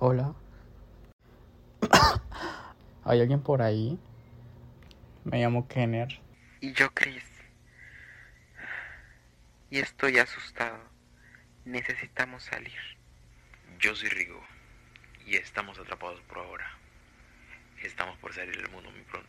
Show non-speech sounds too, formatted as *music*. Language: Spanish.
Hola. *coughs* ¿Hay alguien por ahí? Me llamo Kenner. Y yo, Chris. Y estoy asustado. Necesitamos salir. Yo soy Rigo. Y estamos atrapados por ahora. Estamos por salir del mundo muy pronto.